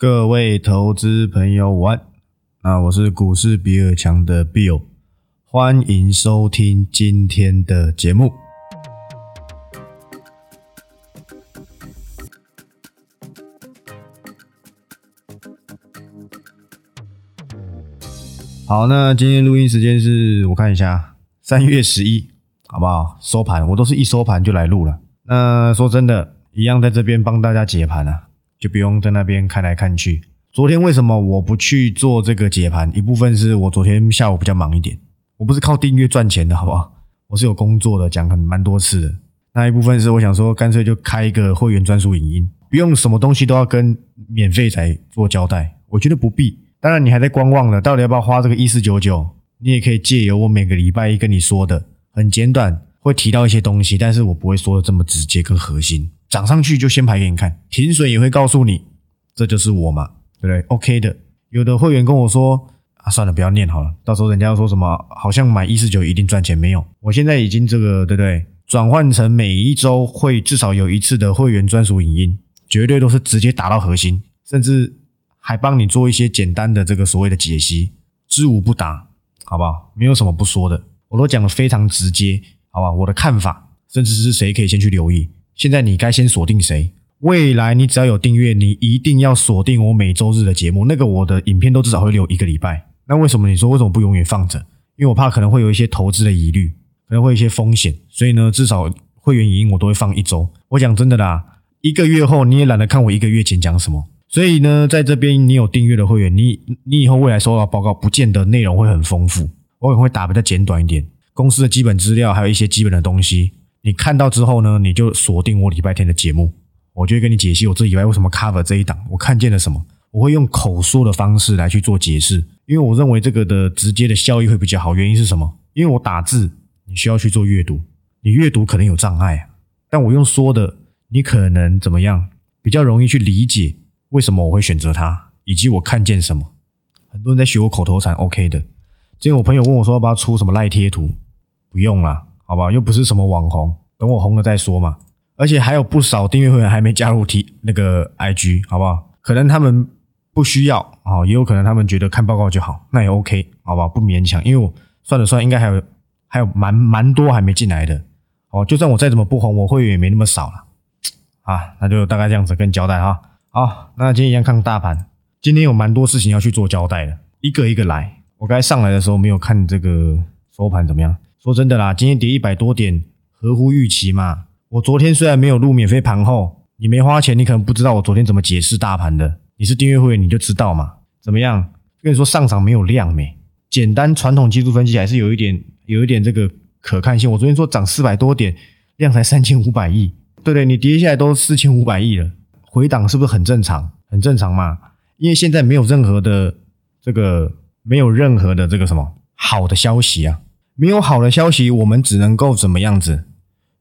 各位投资朋友午安，啊，我是股市比尔强的 Bill，欢迎收听今天的节目。好，那今天录音时间是我看一下，三月十一，好不好？收盘，我都是一收盘就来录了。那说真的，一样在这边帮大家解盘啊，就不用在那边看来看去。昨天为什么我不去做这个解盘？一部分是我昨天下午比较忙一点，我不是靠订阅赚钱的，好不好？我是有工作的，讲很蛮多次的。那一部分是我想说，干脆就开一个会员专属影音，不用什么东西都要跟免费仔做交代，我觉得不必。当然，你还在观望了，到底要不要花这个一四九九？你也可以借由我每个礼拜一跟你说的，很简短，会提到一些东西，但是我不会说的这么直接跟核心。涨上去就先排给你看，停损也会告诉你，这就是我嘛，对不对？OK 的。有的会员跟我说啊，算了，不要念好了，到时候人家要说什么，好像买一四九一定赚钱，没有。我现在已经这个，对不对？转换成每一周会至少有一次的会员专属影音，绝对都是直接打到核心，甚至。还帮你做一些简单的这个所谓的解析，知无不答，好不好？没有什么不说的，我都讲的非常直接，好吧？我的看法，甚至是谁可以先去留意。现在你该先锁定谁？未来你只要有订阅，你一定要锁定我每周日的节目。那个我的影片都至少会留一个礼拜。那为什么你说为什么不永远放着？因为我怕可能会有一些投资的疑虑，可能会有一些风险，所以呢，至少会员影音我都会放一周。我讲真的啦，一个月后你也懒得看我一个月前讲什么。所以呢，在这边你有订阅的会员，你你以后未来收到报告，不见得内容会很丰富，我也会打比较简短一点。公司的基本资料，还有一些基本的东西，你看到之后呢，你就锁定我礼拜天的节目，我就会跟你解析我这礼拜为什么 cover 这一档，我看见了什么，我会用口说的方式来去做解释，因为我认为这个的直接的效益会比较好。原因是什么？因为我打字，你需要去做阅读，你阅读可能有障碍，但我用说的，你可能怎么样，比较容易去理解。为什么我会选择它，以及我看见什么？很多人在学我口头禅，OK 的。之前我朋友问我说要不要出什么赖贴图，不用了，好吧？又不是什么网红，等我红了再说嘛。而且还有不少订阅会员还没加入 T 那个 IG，好不好？可能他们不需要啊，也有可能他们觉得看报告就好，那也 OK，好吧？不勉强，因为我算了算，应该还有还有蛮蛮多还没进来的。哦，就算我再怎么不红，我会员也没那么少了啊。那就大概这样子跟交代哈。好，那今天一样看大盘。今天有蛮多事情要去做交代的，一个一个来。我刚才上来的时候没有看这个收盘怎么样？说真的啦，今天跌一百多点，合乎预期嘛。我昨天虽然没有录免费盘后，你没花钱，你可能不知道我昨天怎么解释大盘的。你是订阅会员，你就知道嘛。怎么样？跟你说上涨没有量没？简单传统技术分析还是有一点有一点这个可看性。我昨天说涨四百多点，量才三千五百亿，对不对？你跌下来都四千五百亿了。回档是不是很正常？很正常嘛，因为现在没有任何的这个，没有任何的这个什么好的消息啊，没有好的消息，我们只能够怎么样子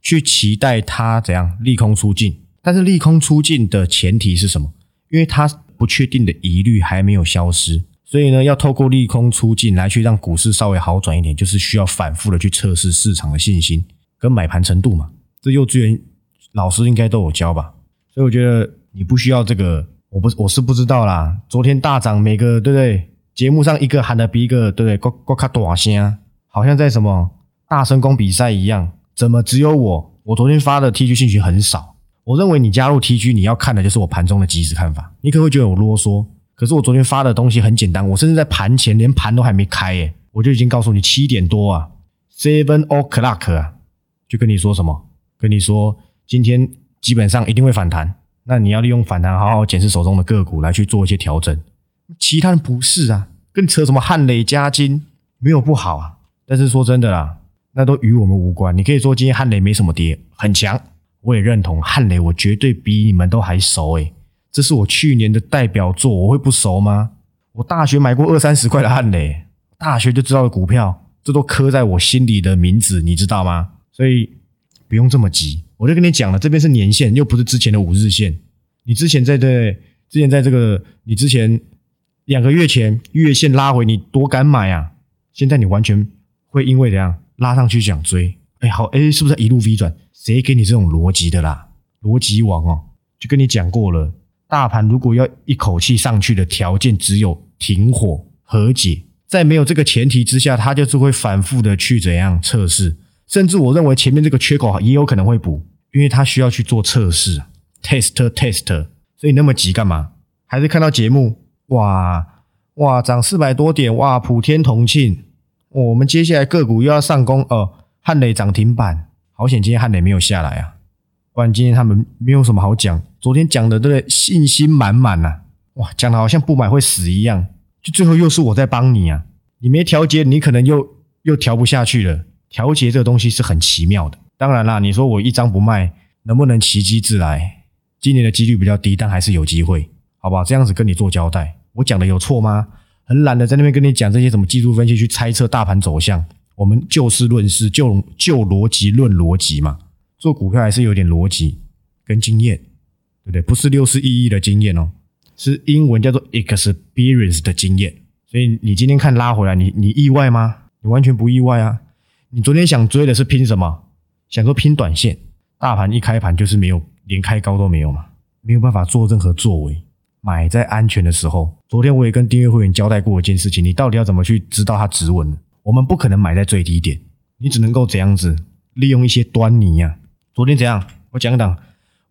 去期待它怎样利空出尽。但是利空出尽的前提是什么？因为它不确定的疑虑还没有消失，所以呢，要透过利空出尽来去让股市稍微好转一点，就是需要反复的去测试市场的信心跟买盘程度嘛。这幼稚园老师应该都有教吧？所以我觉得。你不需要这个，我不我是不知道啦。昨天大涨，每个对不对？节目上一个喊的比一个对不对？呱呱卡大声，好像在什么大声公比赛一样。怎么只有我？我昨天发的 T G 信息很少。我认为你加入 T G，你要看的就是我盘中的即时看法。你可能会觉得我啰嗦，可是我昨天发的东西很简单。我甚至在盘前连盘都还没开，诶，我就已经告诉你七点多啊，seven o'clock 啊，就跟你说什么？跟你说今天基本上一定会反弹。那你要利用反弹，好好检视手中的个股来去做一些调整。其他人不是啊，跟你扯什么汉雷加金没有不好啊。但是说真的啦，那都与我们无关。你可以说今天汉雷没什么跌，很强，我也认同汉雷，我绝对比你们都还熟诶。这是我去年的代表作，我会不熟吗？我大学买过二三十块的汉雷，大学就知道的股票，这都刻在我心里的名字，你知道吗？所以不用这么急。我就跟你讲了，这边是年线，又不是之前的五日线。你之前在这，之前在这个，你之前两个月前月线拉回，你多敢买啊？现在你完全会因为怎样拉上去想追？哎，好，哎，是不是一路 V 转？谁给你这种逻辑的啦？逻辑王哦，就跟你讲过了，大盘如果要一口气上去的条件只有停火和解，在没有这个前提之下，它就是会反复的去怎样测试，甚至我认为前面这个缺口也有可能会补，因为它需要去做测试，test test，所以那么急干嘛？还是看到节目，哇哇涨四百多点，哇普天同庆，我们接下来个股又要上攻哦，汉磊涨停板，好险今天汉磊没有下来啊，不然今天他们没有什么好讲。昨天讲的对？信心满满呐，哇，讲的好像不买会死一样，就最后又是我在帮你啊！你没调节，你可能又又调不下去了。调节这个东西是很奇妙的。当然啦，你说我一张不卖，能不能奇迹自来？今年的几率比较低，但还是有机会，好不好？这样子跟你做交代，我讲的有错吗？很懒得在那边跟你讲这些什么技术分析，去猜测大盘走向。我们就事论事，就就逻辑论逻辑嘛。做股票还是有点逻辑跟经验。对不对？不是六四一亿的经验哦，是英文叫做 experience 的经验。所以你今天看拉回来，你你意外吗？你完全不意外啊！你昨天想追的是拼什么？想说拼短线，大盘一开盘就是没有连开高都没有嘛，没有办法做任何作为。买在安全的时候，昨天我也跟订阅会员交代过一件事情：你到底要怎么去知道它止稳？我们不可能买在最低点，你只能够怎样子利用一些端倪呀。昨天怎样？我讲讲。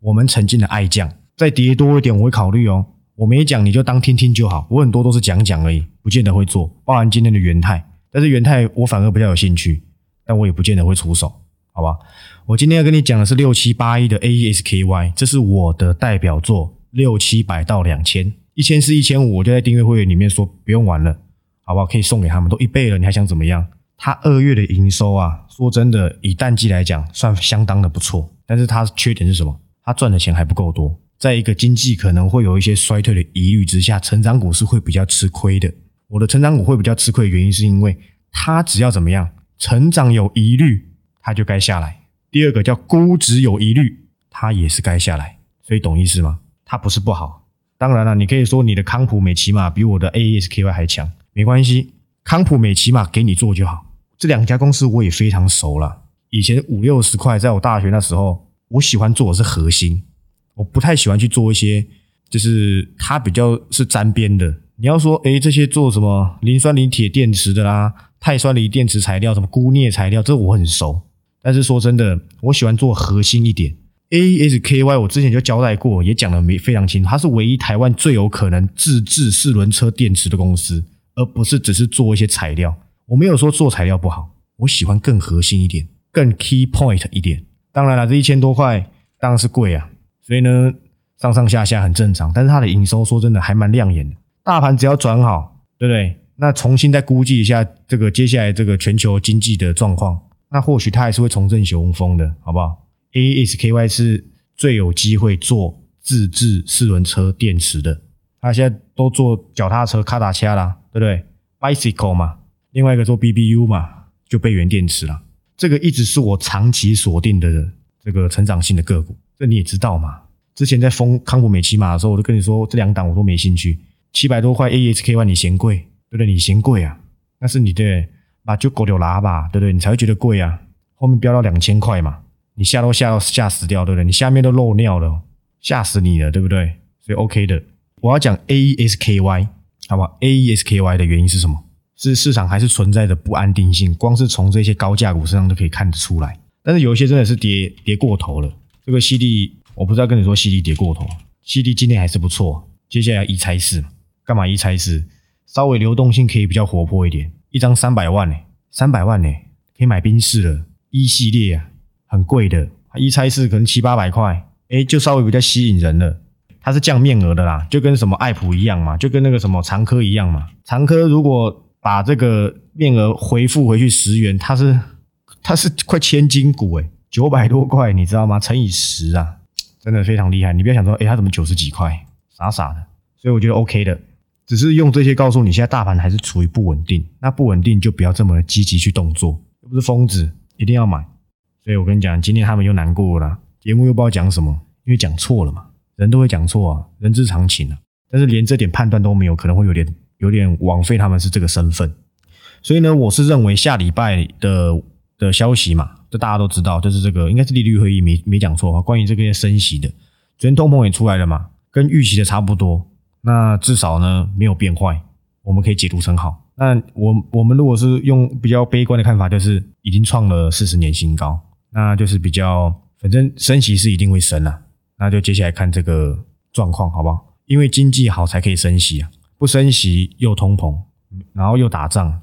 我们曾经的爱将，再跌多一点我会考虑哦。我没讲你就当听听就好，我很多都是讲讲而已，不见得会做。包含今天的元泰，但是元泰我反而比较有兴趣，但我也不见得会出手，好吧？我今天要跟你讲的是六七八一的 A E S K Y，这是我的代表作，六七百到两千，一千四一千五，我就在订阅会员里面说不用玩了，好不好？可以送给他们，都一倍了，你还想怎么样？他二月的营收啊，说真的，以淡季来讲，算相当的不错，但是它缺点是什么？他赚的钱还不够多，在一个经济可能会有一些衰退的疑虑之下，成长股是会比较吃亏的。我的成长股会比较吃亏的原因，是因为它只要怎么样，成长有疑虑，它就该下来。第二个叫估值有疑虑，它也是该下来。所以懂意思吗？它不是不好。当然了，你可以说你的康普美奇马比我的 AESKY 还强，没关系，康普美奇马给你做就好。这两家公司我也非常熟了，以前五六十块，在我大学那时候。我喜欢做的是核心，我不太喜欢去做一些，就是它比较是沾边的。你要说，诶，这些做什么磷酸锂铁电池的啦，钛酸锂电池材料，什么钴镍材料，这我很熟。但是说真的，我喜欢做核心一点。ASKY 我之前就交代过，也讲的没非常清楚，它是唯一台湾最有可能自制四轮车电池的公司，而不是只是做一些材料。我没有说做材料不好，我喜欢更核心一点，更 key point 一点。当然了，这一千多块当然是贵啊，所以呢，上上下下很正常。但是它的营收说真的还蛮亮眼的。大盘只要转好，对不对？那重新再估计一下这个接下来这个全球经济的状况，那或许它还是会重振雄风的，好不好？ASKY 是最有机会做自制四轮车电池的，它现在都做脚踏车卡达恰啦，对不对？Bicycle 嘛，另外一个做 BBU 嘛，就备源电池了。这个一直是我长期锁定的这个成长性的个股，这你也知道嘛？之前在封康普美奇玛的时候，我都跟你说这两档我都没兴趣，七百多块 A S K Y 你嫌贵，对不对？你嫌贵啊？那是你的把就狗流拉吧，对不对？你才会觉得贵啊。后面飙到两千块嘛，你吓都吓到吓死掉，对不对？你下面都漏尿了，吓死你了，对不对？所以 OK 的，我要讲 A E S K Y，好不好？A E S K Y 的原因是什么？是市场还是存在着不安定性？光是从这些高价股身上都可以看得出来。但是有一些真的是跌跌过头了。这个 CD 我不知道跟你说，CD 跌过头，CD 今天还是不错。接下来一拆四，干嘛一拆四？稍微流动性可以比较活泼一点。一张三百万呢，三百万呢，可以买宾士了。一系列啊，很贵的，一拆是可能七八百块，哎，就稍微比较吸引人了。它是降面额的啦，就跟什么爱普一样嘛，就跟那个什么长科一样嘛。长科如果把这个面额回复回去十元，它是它是快千金股诶九百多块，你知道吗？乘以十啊，真的非常厉害。你不要想说，诶，它怎么九十几块，傻傻的。所以我觉得 OK 的，只是用这些告诉你，现在大盘还是处于不稳定。那不稳定就不要这么积极去动作，又不是疯子，一定要买。所以我跟你讲，今天他们又难过了，节目又不知道讲什么，因为讲错了嘛，人都会讲错啊，人之常情啊。但是连这点判断都没有，可能会有点。有点枉费他们是这个身份，所以呢，我是认为下礼拜的的消息嘛，这大家都知道，就是这个应该是利率会议没没讲错啊。关于这个升息的，昨天通膨也出来了嘛，跟预期的差不多，那至少呢没有变坏，我们可以解读成好。那我我们如果是用比较悲观的看法，就是已经创了四十年新高，那就是比较反正升息是一定会升了，那就接下来看这个状况好不好？因为经济好才可以升息啊，不升息又通膨，然后又打仗，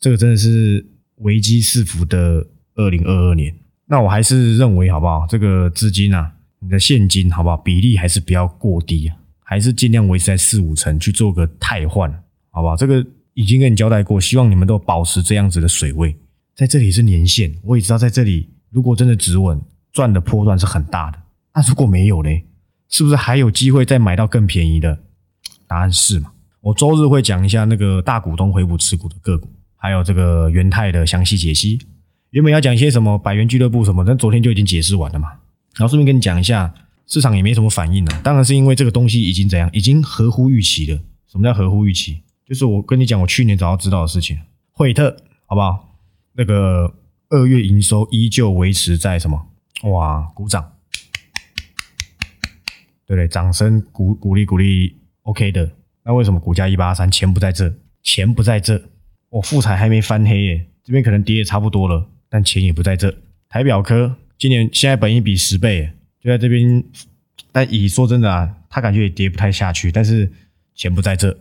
这个真的是危机四伏的二零二二年。那我还是认为好不好？这个资金啊，你的现金好不好？比例还是不要过低啊，还是尽量维持在四五成去做个汰换，好不好？这个。已经跟你交代过，希望你们都保持这样子的水位。在这里是年限，我也知道在这里，如果真的止稳，赚的波段是很大的。那如果没有嘞，是不是还有机会再买到更便宜的？答案是嘛？我周日会讲一下那个大股东回补持股的个股，还有这个元泰的详细解析。原本要讲一些什么百元俱乐部什么，但昨天就已经解释完了嘛。然后顺便跟你讲一下，市场也没什么反应了。当然是因为这个东西已经怎样，已经合乎预期了。什么叫合乎预期？就是我跟你讲，我去年早要知道的事情。惠特，好不好？那个二月营收依旧维持在什么？哇，鼓掌，对不对？掌声鼓鼓励鼓励，OK 的。那为什么股价一八三？钱不在这，钱不在这。我富彩还没翻黑耶，这边可能跌也差不多了，但钱也不在这。台表科今年现在本益比十倍，就在这边。但以说真的啊，他感觉也跌不太下去，但是钱不在这。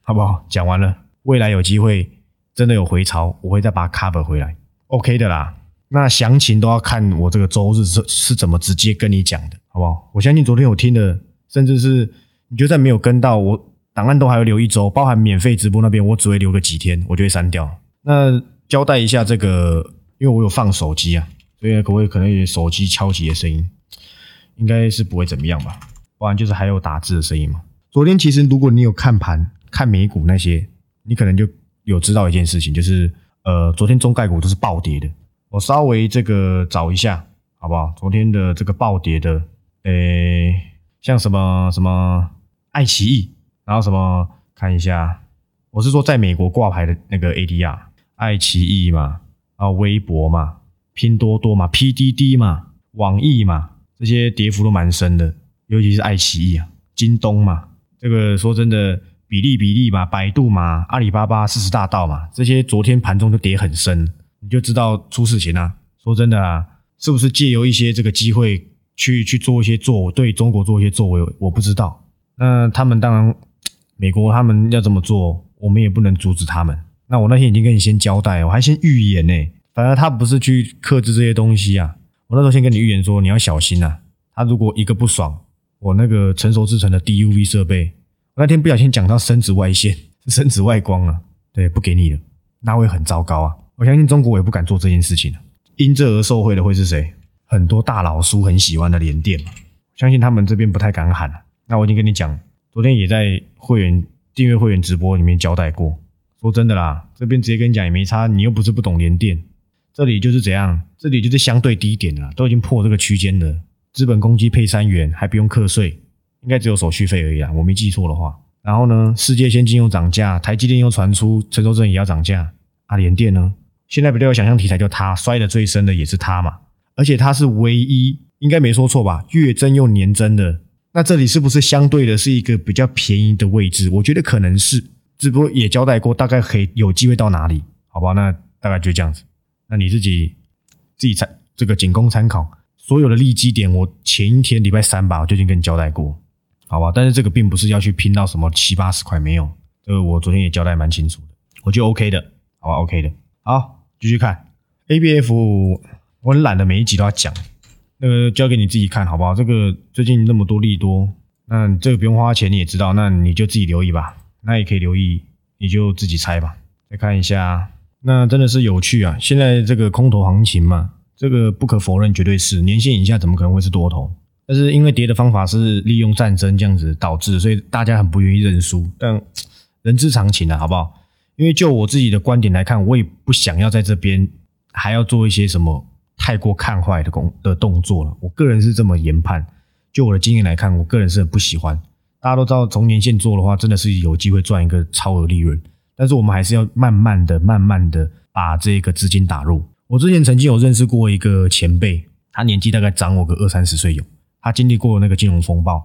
好不好？讲完了，未来有机会真的有回潮，我会再把它 cover 回来，OK 的啦。那详情都要看我这个周日是是怎么直接跟你讲的，好不好？我相信昨天有听的，甚至是你就算没有跟到，我档案都还要留一周，包含免费直播那边，我只会留个几天，我就会删掉。那交代一下这个，因为我有放手机啊，所以各位可能有手机敲击的声音，应该是不会怎么样吧？不然就是还有打字的声音嘛。昨天其实如果你有看盘。看美股那些，你可能就有知道一件事情，就是呃，昨天中概股都是暴跌的。我稍微这个找一下，好不好？昨天的这个暴跌的，呃，像什么什么爱奇艺，然后什么看一下，我是说在美国挂牌的那个 ADR，爱奇艺嘛，啊，微博嘛，拼多多嘛，PDD 嘛，网易嘛，这些跌幅都蛮深的，尤其是爱奇艺啊，京东嘛，这个说真的。比例比例嘛，百度嘛，阿里巴巴四十大道嘛，这些昨天盘中就跌很深，你就知道出事情了。说真的啊，是不是借由一些这个机会去去做一些作对中国做一些作为？我不知道。那他们当然，美国他们要这么做，我们也不能阻止他们。那我那天已经跟你先交代，我还先预言呢。反正他不是去克制这些东西啊，我那时候先跟你预言说你要小心呐。他如果一个不爽，我那个成熟制成的 DUV 设备。那天不小心讲到深紫外线、深紫外光了，对，不给你了，那会很糟糕啊！我相信中国也不敢做这件事情因这而受贿的会是谁？很多大佬叔很喜欢的联电嘛，相信他们这边不太敢喊那我已经跟你讲，昨天也在会员订阅会员直播里面交代过。说真的啦，这边直接跟你讲也没差，你又不是不懂联电，这里就是怎样，这里就是相对低点了，都已经破这个区间了，资本公积配三元，还不用课税。应该只有手续费而已啊，我没记错的话。然后呢，世界先进又涨价，台积电又传出成熟证也要涨价。阿联电呢，现在比较有想象题材，就它摔的最深的也是它嘛。而且它是唯一，应该没说错吧？月增又年增的，那这里是不是相对的是一个比较便宜的位置？我觉得可能是，只不过也交代过，大概可以有机会到哪里？好吧，那大概就这样子。那你自己自己参这个仅供参考。所有的利基点，我前一天礼拜三吧，我就已经跟你交代过。好吧，但是这个并不是要去拼到什么七八十块，没有，这个我昨天也交代蛮清楚的，我觉得 OK 的，好吧，OK 的，好，继续看 ABF，我很懒得每一集都要讲，那个交给你自己看好不好？这个最近那么多利多，那这个不用花钱你也知道，那你就自己留意吧，那也可以留意，你就自己猜吧。再看一下，那真的是有趣啊！现在这个空头行情嘛，这个不可否认，绝对是年线以下怎么可能会是多头？但是因为跌的方法是利用战争这样子导致，所以大家很不愿意认输。但人之常情啊，好不好？因为就我自己的观点来看，我也不想要在这边还要做一些什么太过看坏的工的动作了。我个人是这么研判，就我的经验来看，我个人是很不喜欢。大家都知道，从年限做的话，真的是有机会赚一个超额利润。但是我们还是要慢慢的、慢慢的把这个资金打入。我之前曾经有认识过一个前辈，他年纪大概长我个二三十岁有。他经历过那个金融风暴，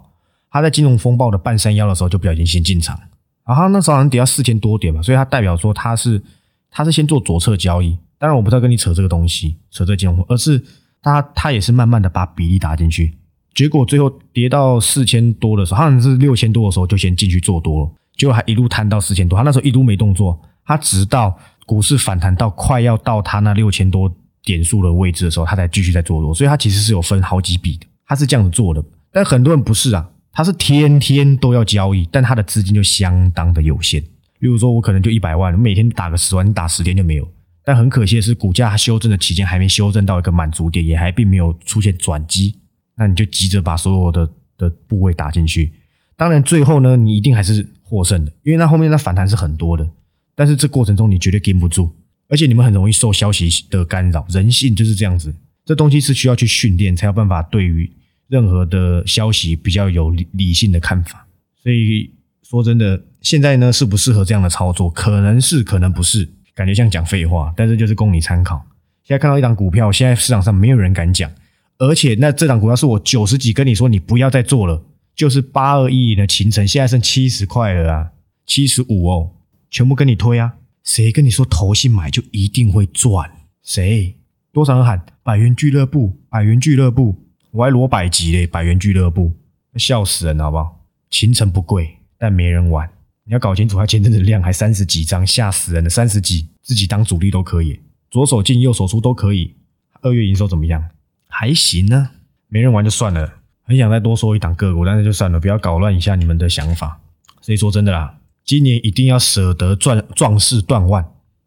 他在金融风暴的半山腰的时候就不小心先进场，然后那时候好像跌到四千多点嘛，所以他代表说他是他是先做左侧交易。当然我不知道跟你扯这个东西，扯这金融，而是他他也是慢慢的把比例打进去，结果最后跌到四千多的时候，好像是六千多的时候就先进去做多了，结果还一路摊到四千多，他那时候一路没动作，他直到股市反弹到快要到他那六千多点数的位置的时候，他才继续在做多，所以他其实是有分好几笔的，他是这样子做的，但很多人不是啊。他是天天都要交易，但他的资金就相当的有限。例如说，我可能就一百万，每天打个十万，你打十天就没有。但很可惜的是，股价修正的期间还没修正到一个满足点，也还并没有出现转机。那你就急着把所有的的部位打进去。当然，最后呢，你一定还是获胜的，因为那后面的反弹是很多的。但是这过程中你绝对跟不住，而且你们很容易受消息的干扰。人性就是这样子，这东西是需要去训练才有办法对于。任何的消息比较有理理性的看法，所以说真的，现在呢适不适合这样的操作，可能是可能不是，感觉像讲废话，但是就是供你参考。现在看到一档股票，现在市场上没有人敢讲，而且那这档股票是我九十几跟你说你不要再做了，就是八二一的秦城，现在剩七十块了啊，七十五哦，全部跟你推啊，谁跟你说投信买就一定会赚？谁？多少人喊百元俱乐部，百元俱乐部？我还罗百级嘞，百元俱乐部，笑死人了，好不好？秦城不贵，但没人玩。你要搞清楚，它前阵子量还三十几张，吓死人的三十几，自己当主力都可以，左手进右手出都可以。二月营收怎么样？还行呢。没人玩就算了，很想再多说一档个股，但是就算了，不要搞乱一下你们的想法。所以说真的啦，今年一定要舍得赚壮士断腕，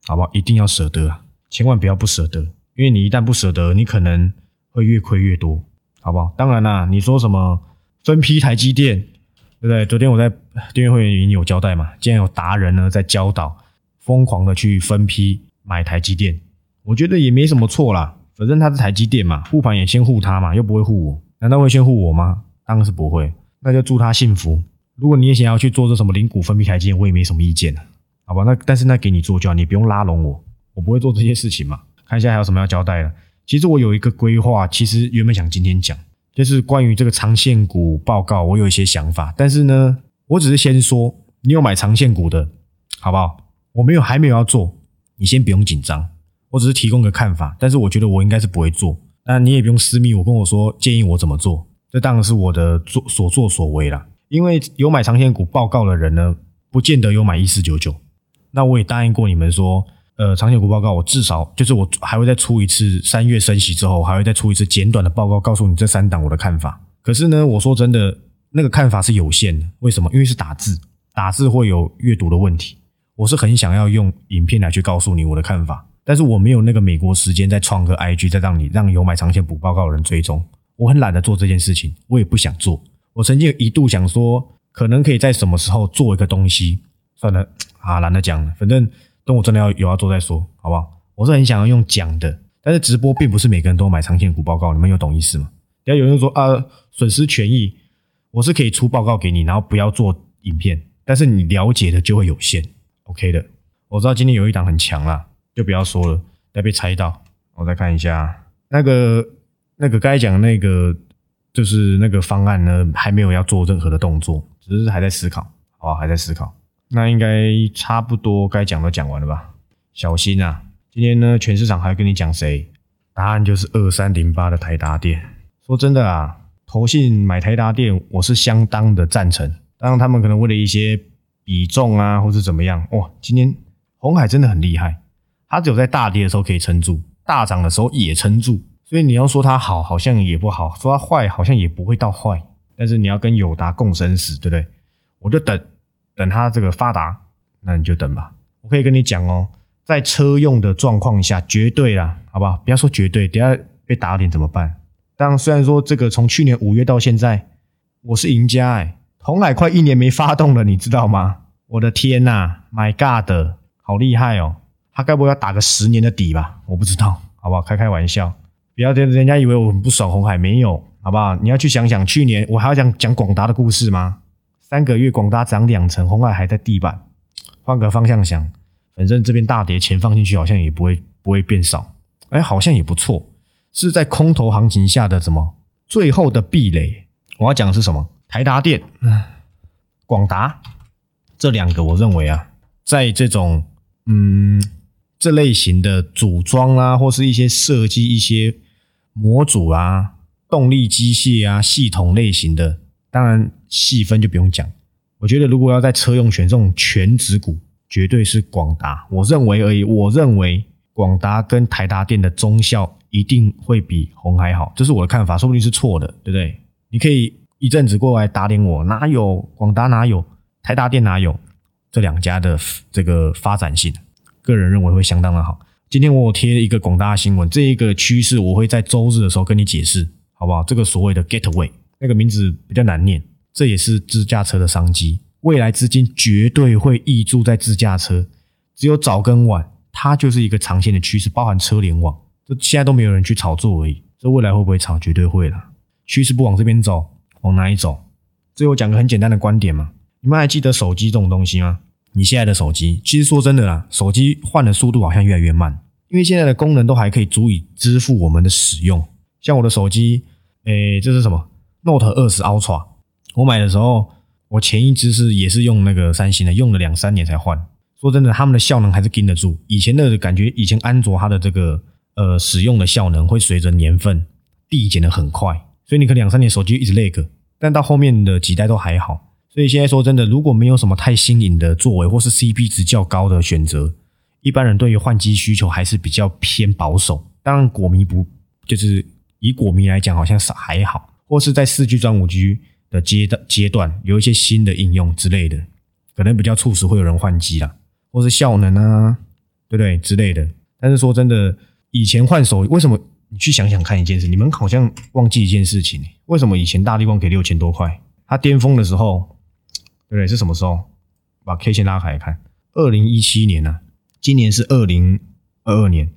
好不好？一定要舍得啊，千万不要不舍得，因为你一旦不舍得，你可能会越亏越多。好不好？当然啦，你说什么分批台积电，对不对？昨天我在订阅会员营有交代嘛。既然有达人呢在教导，疯狂的去分批买台积电，我觉得也没什么错啦。反正它是台积电嘛，护盘也先护它嘛，又不会护我，难道会先护我吗？当然是不会。那就祝他幸福。如果你也想要去做这什么零股分批台积电，我也没什么意见，好吧？那但是那给你做就好，你不用拉拢我，我不会做这些事情嘛。看一下还有什么要交代的。其实我有一个规划，其实原本想今天讲，就是关于这个长线股报告，我有一些想法。但是呢，我只是先说，你有买长线股的，好不好？我没有，还没有要做，你先不用紧张。我只是提供个看法，但是我觉得我应该是不会做。那你也不用私密我跟我说建议我怎么做，这当然是我的做所作所为啦。因为有买长线股报告的人呢，不见得有买一四九九。那我也答应过你们说。呃，长线股报告，我至少就是我还会再出一次三月升息之后，还会再出一次简短的报告，告诉你这三档我的看法。可是呢，我说真的，那个看法是有限的。为什么？因为是打字，打字会有阅读的问题。我是很想要用影片来去告诉你我的看法，但是我没有那个美国时间再创个 IG，再让你让有买长线股报告的人追踪。我很懒得做这件事情，我也不想做。我曾经一度想说，可能可以在什么时候做一个东西，算了啊，懒得讲了，反正。等我真的要有要做再说，好不好？我是很想要用讲的，但是直播并不是每个人都买长线股报告，你们有懂意思吗？要有人说啊，损失权益，我是可以出报告给你，然后不要做影片，但是你了解的就会有限，OK 的。我知道今天有一档很强啦，就不要说了，要被猜到。我再看一下那个那个该讲那个就是那个方案呢，还没有要做任何的动作，只是还在思考，好吧，还在思考。那应该差不多该讲都讲完了吧？小心啊！今天呢，全市场还要跟你讲谁？答案就是二三零八的台达电。说真的啊，投信买台达电，我是相当的赞成。当然，他们可能为了一些比重啊，或是怎么样。哇，今天红海真的很厉害，它只有在大跌的时候可以撑住，大涨的时候也撑住。所以你要说它好，好像也不好；说它坏，好像也不会到坏。但是你要跟友达共生死，对不对？我就等。等它这个发达，那你就等吧。我可以跟你讲哦，在车用的状况下，绝对啦，好不好？不要说绝对，等下被打脸怎么办？但虽然说这个从去年五月到现在，我是赢家哎，红海快一年没发动了，你知道吗？我的天呐，My God，好厉害哦！他该不会要打个十年的底吧？我不知道，好不好？开开玩笑，不要人人家以为我很不爽红海，没有，好不好？你要去想想，去年我还要讲讲广达的故事吗？三个月，广达涨两成，红海还在地板。换个方向想，反正这边大跌，钱放进去好像也不会不会变少。哎，好像也不错，是在空头行情下的什么最后的壁垒？我要讲的是什么？台达电、广达这两个，我认为啊，在这种嗯这类型的组装啊，或是一些设计一些模组啊、动力机械啊、系统类型的，当然细分就不用讲。我觉得如果要在车用选这种全指股，绝对是广达。我认为而已，我认为广达跟台达电的中效一定会比红海好，这是我的看法，说不定是错的，对不对？你可以一阵子过来打点我，哪有广达哪有台达电哪有这两家的这个发展性？个人认为会相当的好。今天我贴一个广大新闻，这一个趋势我会在周日的时候跟你解释，好不好？这个所谓的 Getaway 那个名字比较难念。这也是自驾车的商机，未来资金绝对会溢注在自驾车，只有早跟晚，它就是一个长线的趋势，包含车联网，这现在都没有人去炒作而已。这未来会不会炒？绝对会了。趋势不往这边走，往哪里走？最后讲个很简单的观点嘛，你们还记得手机这种东西吗？你现在的手机，其实说真的啦，手机换的速度好像越来越慢，因为现在的功能都还可以足以支付我们的使用。像我的手机，诶，这是什么？Note 二十 Ultra。我买的时候，我前一只是也是用那个三星的，用了两三年才换。说真的，他们的效能还是经得住。以前的感觉，以前安卓它的这个呃使用的效能会随着年份递减的很快，所以你可能两三年手机一直 lag，但到后面的几代都还好。所以现在说真的，如果没有什么太新颖的作为，或是 CP 值较高的选择，一般人对于换机需求还是比较偏保守。当然，果迷不就是以果迷来讲，好像是还好，或是在四 G 转五 G。的阶段阶段有一些新的应用之类的，可能比较促使会有人换机啦，或是效能啊，对不对之类的？但是说真的，以前换手为什么？你去想想看一件事，你们好像忘记一件事情，为什么以前大力光给六千多块？它巅峰的时候，对不对？是什么时候？把 K 线拉开看，二零一七年呢？今年是二零二二年，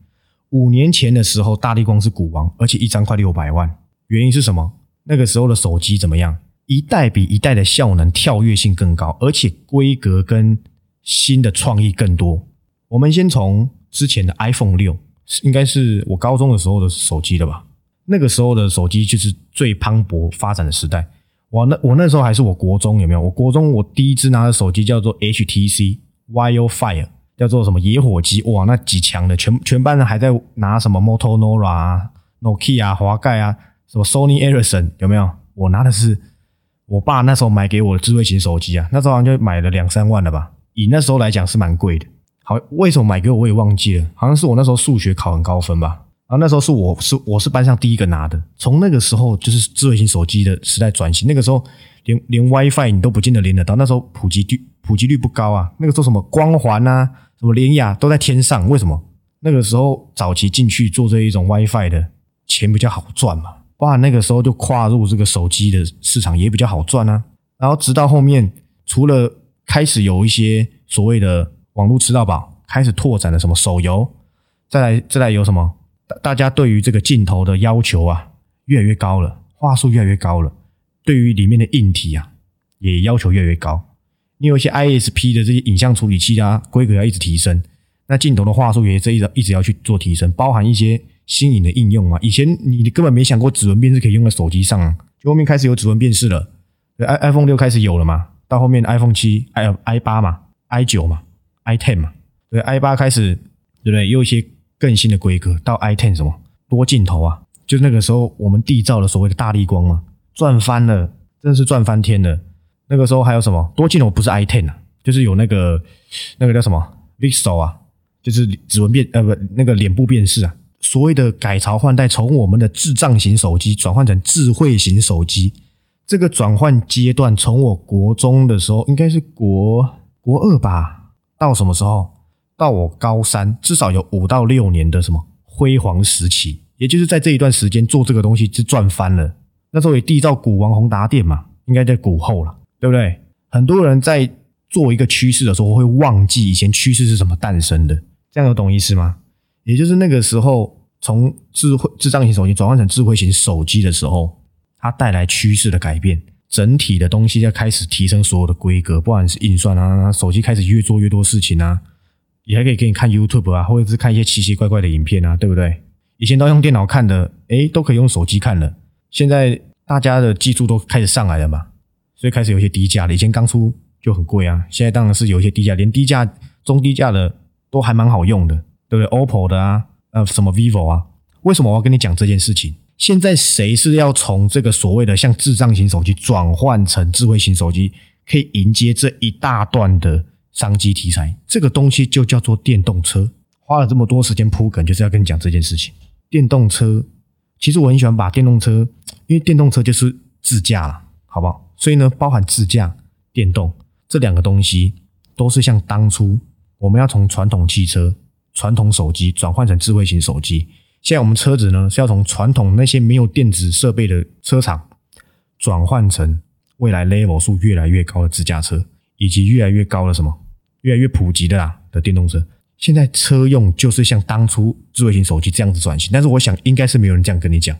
五年前的时候，大力光是股王，而且一张快六百万。原因是什么？那个时候的手机怎么样？一代比一代的效能跳跃性更高，而且规格跟新的创意更多。我们先从之前的 iPhone 六，应该是我高中的时候的手机了吧？那个时候的手机就是最磅礴发展的时代。我那我那时候还是我国中有没有？我国中我第一支拿的手机叫做 HTC Wildfire，叫做什么野火机？哇，那几强的，全全班人还在拿什么 Motorola 啊、Nokia 啊、华盖啊、什么 Sony Ericsson 有没有？我拿的是。我爸那时候买给我的智慧型手机啊，那时候好像就买了两三万了吧，以那时候来讲是蛮贵的。好，为什么买给我我也忘记了，好像是我那时候数学考很高分吧。然后那时候是我是我是班上第一个拿的。从那个时候就是智慧型手机的时代转型，那个时候连连 WiFi 你都不见得连得到，那时候普及率普及率不高啊。那个时候什么光环啊，什么联雅都在天上，为什么？那个时候早期进去做这一种 WiFi 的钱比较好赚嘛。哇，那个时候就跨入这个手机的市场也比较好赚啊。然后直到后面，除了开始有一些所谓的网络吃到饱，开始拓展了什么手游，再来再来有什么，大大家对于这个镜头的要求啊，越来越高了，画素越来越高了。对于里面的硬体啊，也要求越来越高。你有一些 ISP 的这些影像处理器啊，规格要一直提升，那镜头的话术也这一直一直要去做提升，包含一些。新颖的应用嘛，以前你根本没想过指纹辨识可以用在手机上，就后面开始有指纹辨识了，i iPhone 六开始有了嘛，到后面 iPhone 七、i i 八嘛、i 九嘛、i ten 嘛，对 i 八开始，对不对？有一些更新的规格，到 i ten 什么？多镜头啊，就那个时候我们缔造了所谓的大力光嘛，赚翻了，真的是赚翻天了。那个时候还有什么？多镜头？不是 i ten 啊，就是有那个那个叫什么？Vixel 啊，就是指纹辨呃不那个脸部辨识啊。所谓的改朝换代，从我们的智障型手机转换成智慧型手机，这个转换阶段，从我国中的时候，应该是国国二吧，到什么时候？到我高三，至少有五到六年的什么辉煌时期，也就是在这一段时间做这个东西是赚翻了。那时候也缔造股王宏达电嘛，应该在股后了，对不对？很多人在做一个趋势的时候，会忘记以前趋势是怎么诞生的，这样有懂意思吗？也就是那个时候，从智慧智障型手机转换成智慧型手机的时候，它带来趋势的改变，整体的东西在开始提升所有的规格，不管是运算啊，手机开始越做越多事情啊，也还可以给你看 YouTube 啊，或者是看一些奇奇怪怪的影片啊，对不对？以前都用电脑看的，诶，都可以用手机看了。现在大家的技术都开始上来了嘛，所以开始有一些低价的。以前刚出就很贵啊，现在当然是有一些低价，连低价、中低价的都还蛮好用的，对不对？OPPO 的啊，呃，什么 vivo 啊？为什么我要跟你讲这件事情？现在谁是要从这个所谓的像智障型手机转换成智慧型手机，可以迎接这一大段的商机题材？这个东西就叫做电动车。花了这么多时间铺梗，就是要跟你讲这件事情。电动车，其实我很喜欢把电动车，因为电动车就是自驾了，好不好？所以呢，包含自驾、电动这两个东西，都是像当初我们要从传统汽车、传统手机转换成智慧型手机。现在我们车子呢是要从传统那些没有电子设备的车厂，转换成未来 level 数越来越高的自驾车，以及越来越高的什么，越来越普及的啦的电动车。现在车用就是像当初智慧型手机这样子转型，但是我想应该是没有人这样跟你讲，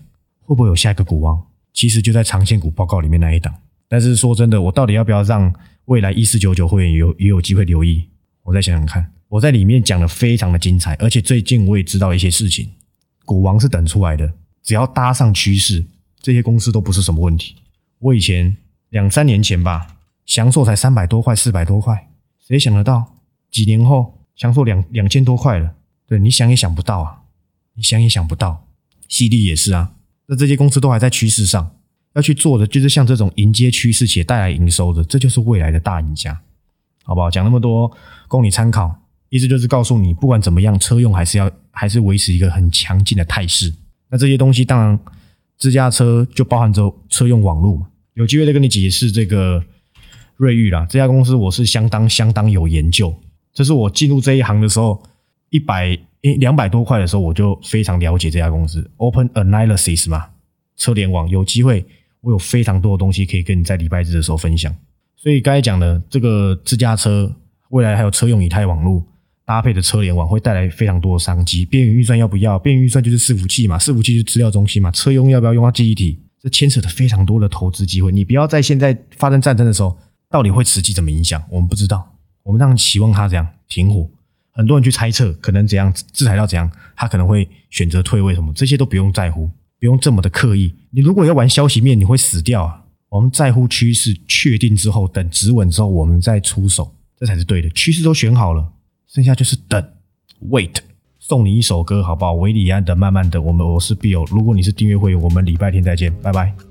会不会有下一个股王？其实就在长线股报告里面那一档。但是说真的，我到底要不要让未来一四九九会员有也有机会留意？我再想想看。我在里面讲的非常的精彩，而且最近我也知道一些事情。股王是等出来的，只要搭上趋势，这些公司都不是什么问题。我以前两三年前吧，享受才三百多块、四百多块，谁想得到几年后享受两两千多块了？对你想也想不到啊，你想也想不到。犀利也是啊，那这些公司都还在趋势上，要去做的就是像这种迎接趋势且带来营收的，这就是未来的大赢家，好不好？讲那么多供你参考。意思就是告诉你，不管怎么样，车用还是要还是维持一个很强劲的态势。那这些东西当然，自驾车就包含着车用网络嘛。有机会再跟你解释这个瑞昱啦，这家公司我是相当相当有研究。这是我进入这一行的时候，一百诶两百多块的时候，我就非常了解这家公司。Open Analysis 嘛，车联网有机会，我有非常多的东西可以跟你在礼拜日的时候分享。所以刚才讲的这个自驾车，未来还有车用以太网络。搭配的车联网会带来非常多的商机。边缘预算要不要？边缘预算就是伺服器嘛，伺服器就是资料中心嘛。车用要不要用到记忆体？这牵扯的非常多的投资机会。你不要在现在发生战争的时候，到底会实际怎么影响？我们不知道。我们当然期望它怎样停火。很多人去猜测，可能怎样制裁到怎样，他可能会选择退位什么，这些都不用在乎，不用这么的刻意。你如果要玩消息面，你会死掉啊。我们在乎趋势确定之后，等止稳之后，我们再出手，这才是对的。趋势都选好了。剩下就是等，wait，送你一首歌，好不好？维里安的慢慢的，我们我是 Bill。如果你是订阅会员，我们礼拜天再见，拜拜。